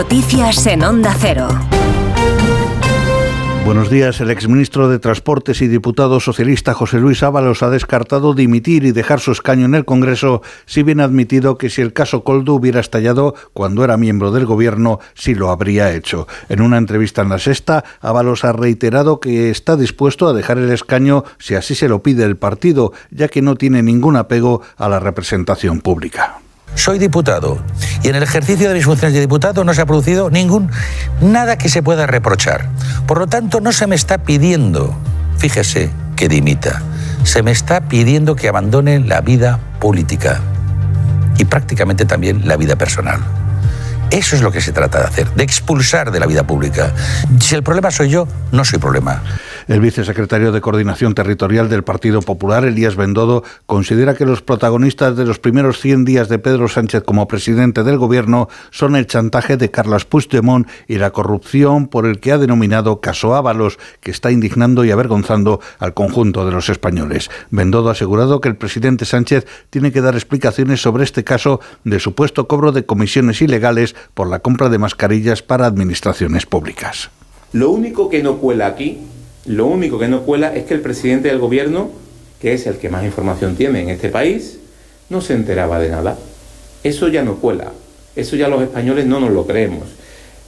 Noticias en Onda Cero. Buenos días. El exministro de Transportes y diputado socialista José Luis Ábalos ha descartado dimitir y dejar su escaño en el Congreso, si bien ha admitido que si el caso Coldo hubiera estallado cuando era miembro del gobierno, sí lo habría hecho. En una entrevista en la Sexta, Ábalos ha reiterado que está dispuesto a dejar el escaño si así se lo pide el partido, ya que no tiene ningún apego a la representación pública. Soy diputado y en el ejercicio de mis funciones de diputado no se ha producido ningún nada que se pueda reprochar. Por lo tanto, no se me está pidiendo, fíjese, que dimita. Se me está pidiendo que abandone la vida política y prácticamente también la vida personal. Eso es lo que se trata de hacer, de expulsar de la vida pública. Si el problema soy yo, no soy problema. El vicesecretario de Coordinación Territorial del Partido Popular, Elías Bendodo, considera que los protagonistas de los primeros 100 días de Pedro Sánchez como presidente del gobierno son el chantaje de Carlos Puigdemont y la corrupción por el que ha denominado caso Ábalos, que está indignando y avergonzando al conjunto de los españoles. Bendodo ha asegurado que el presidente Sánchez tiene que dar explicaciones sobre este caso de supuesto cobro de comisiones ilegales por la compra de mascarillas para administraciones públicas. Lo único que no cuela aquí, lo único que no cuela es que el presidente del gobierno, que es el que más información tiene en este país, no se enteraba de nada. Eso ya no cuela. Eso ya los españoles no nos lo creemos.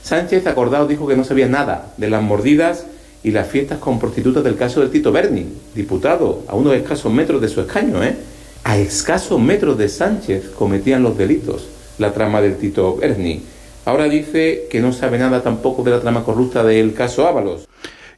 Sánchez acordado dijo que no sabía nada de las mordidas y las fiestas con prostitutas del caso del Tito Berni, diputado, a unos escasos metros de su escaño, ¿eh? A escasos metros de Sánchez cometían los delitos la trama del Tito Berni. Ahora dice que no sabe nada tampoco de la trama corrupta del caso Ábalos.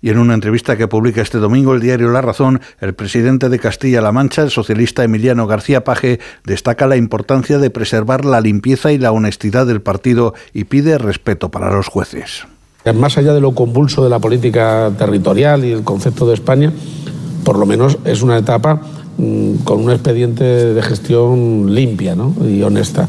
Y en una entrevista que publica este domingo el diario La Razón, el presidente de Castilla-La Mancha, el socialista Emiliano García Paje, destaca la importancia de preservar la limpieza y la honestidad del partido y pide respeto para los jueces. Más allá de lo convulso de la política territorial y el concepto de España, por lo menos es una etapa mm, con un expediente de gestión limpia y honesta.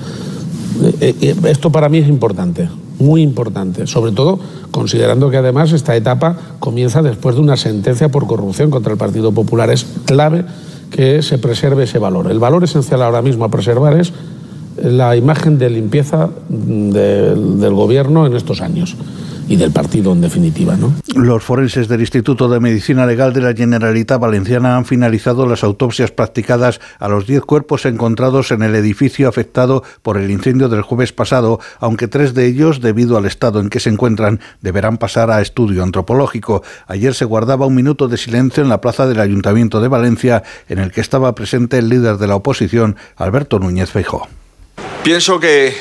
Eh, eh, esto para mí es importante, muy importante, sobre todo considerando que además esta etapa comienza después de una sentencia por corrupción contra el Partido Popular. Es clave que se preserve ese valor. El valor esencial ahora mismo a preservar es la imagen de limpieza del gobierno en estos años y del partido en definitiva. ¿no? Los forenses del Instituto de Medicina Legal de la Generalitat Valenciana han finalizado las autopsias practicadas a los 10 cuerpos encontrados en el edificio afectado por el incendio del jueves pasado, aunque tres de ellos, debido al estado en que se encuentran, deberán pasar a estudio antropológico. Ayer se guardaba un minuto de silencio en la plaza del Ayuntamiento de Valencia, en el que estaba presente el líder de la oposición, Alberto Núñez Feijó. Pienso que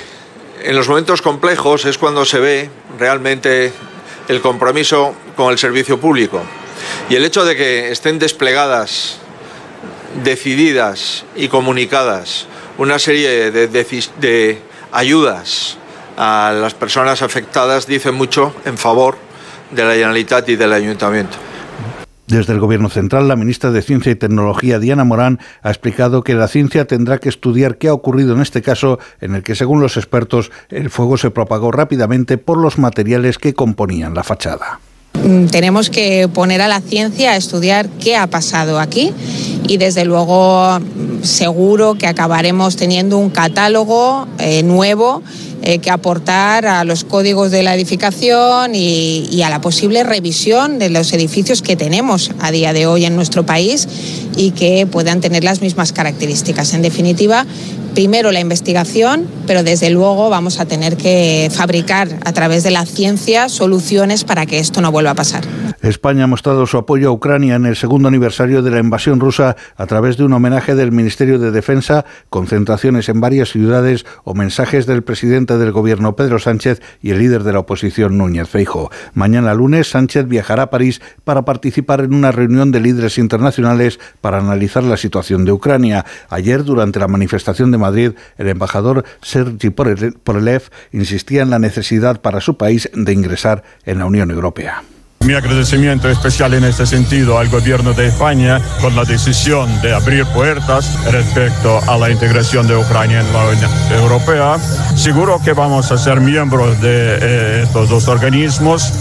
en los momentos complejos es cuando se ve realmente el compromiso con el servicio público. Y el hecho de que estén desplegadas, decididas y comunicadas una serie de, ayudas a las personas afectadas dice mucho en favor de la Generalitat y del Ayuntamiento. Desde el Gobierno Central, la ministra de Ciencia y Tecnología, Diana Morán, ha explicado que la ciencia tendrá que estudiar qué ha ocurrido en este caso, en el que, según los expertos, el fuego se propagó rápidamente por los materiales que componían la fachada. Mm, tenemos que poner a la ciencia a estudiar qué ha pasado aquí y desde luego seguro que acabaremos teniendo un catálogo eh, nuevo eh, que aportar a los códigos de la edificación y, a la posible revisión de los edificios que tenemos a día de hoy en nuestro país y que puedan tener las mismas características. En definitiva, primero la investigación, pero desde luego vamos a tener que fabricar a través de la ciencia soluciones para que esto no vuelva a pasar. España ha mostrado su apoyo a Ucrania en el segundo aniversario de la invasión rusa a través de un homenaje del Ministerio de Defensa, concentraciones en varias ciudades o mensajes del presidente del gobierno Pedro Sánchez y el líder de la oposición Núñez Feijo. Mañana lunes Sánchez viajará a París para participar en una reunión de líderes internacionales para analizar la situación de Ucrania. Ayer, durante la manifestación de Madrid, el embajador Sergi Porelev insistía en la necesidad para su país de ingresar en la Unión Europea. Mi agradecimiento especial en este sentido al gobierno de España con la decisión de abrir puertas respecto a la integración de Ucrania en la Unión Europea. Seguro que vamos a ser miembros de eh, estos dos organismos.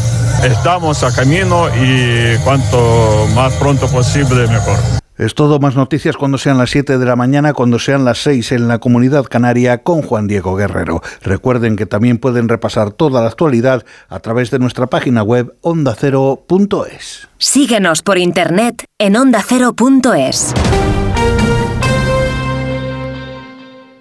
Estamos a camino y cuanto más pronto posible mejor. Es todo más noticias cuando sean las 7 de la mañana, cuando sean las 6 en la comunidad canaria con Juan Diego Guerrero. Recuerden que también pueden repasar toda la actualidad a través de nuestra página web ondacero.es. Síguenos por internet en ondacero.es.